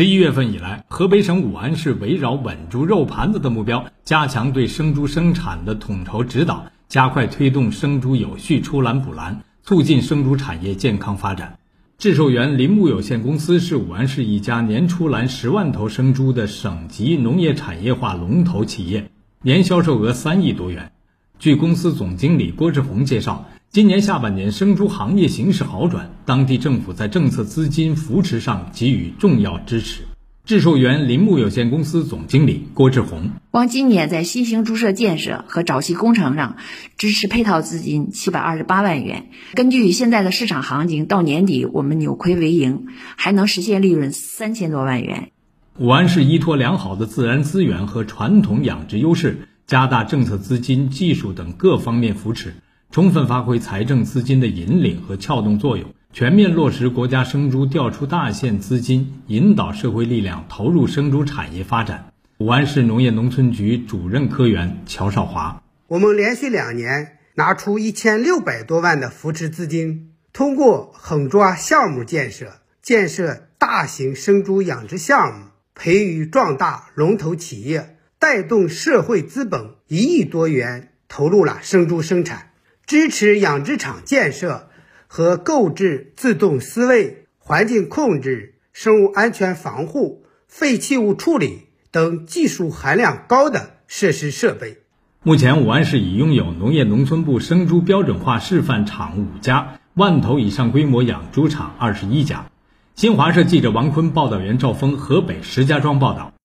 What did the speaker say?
十一月份以来，河北省武安市围绕稳住肉盘子的目标，加强对生猪生产的统筹指导，加快推动生猪有序出栏补栏，促进生猪产业健康发展。智寿园林牧有限公司是武安市一家年出栏十万头生猪的省级农业产业化龙头企业，年销售额三亿多元。据公司总经理郭志红介绍，今年下半年生猪行业形势好转，当地政府在政策资金扶持上给予重要支持。智寿园林牧有限公司总经理郭志红：光今年在新型猪舍建设和沼气工程上支持配套资金七百二十八万元。根据现在的市场行情，到年底我们扭亏为盈，还能实现利润三千多万元。武安市依托良好的自然资源和传统养殖优势，加大政策资金、技术等各方面扶持，充分发挥财政资金的引领和撬动作用。全面落实国家生猪调出大县资金，引导社会力量投入生猪产业发展。武安市农业农村局主任科员乔少华：我们连续两年拿出一千六百多万的扶持资金，通过狠抓项目建设，建设大型生猪养殖项目，培育壮大龙头企业，带动社会资本一亿多元投入了生猪生产，支持养殖场建设。和购置自动饲喂、环境控制、生物安全防护、废弃物处理等技术含量高的设施设备。目前，武安市已拥有农业农村部生猪标准化示范场五家，万头以上规模养猪场二十一家。新华社记者王坤、报道员赵峰，河北石家庄报道。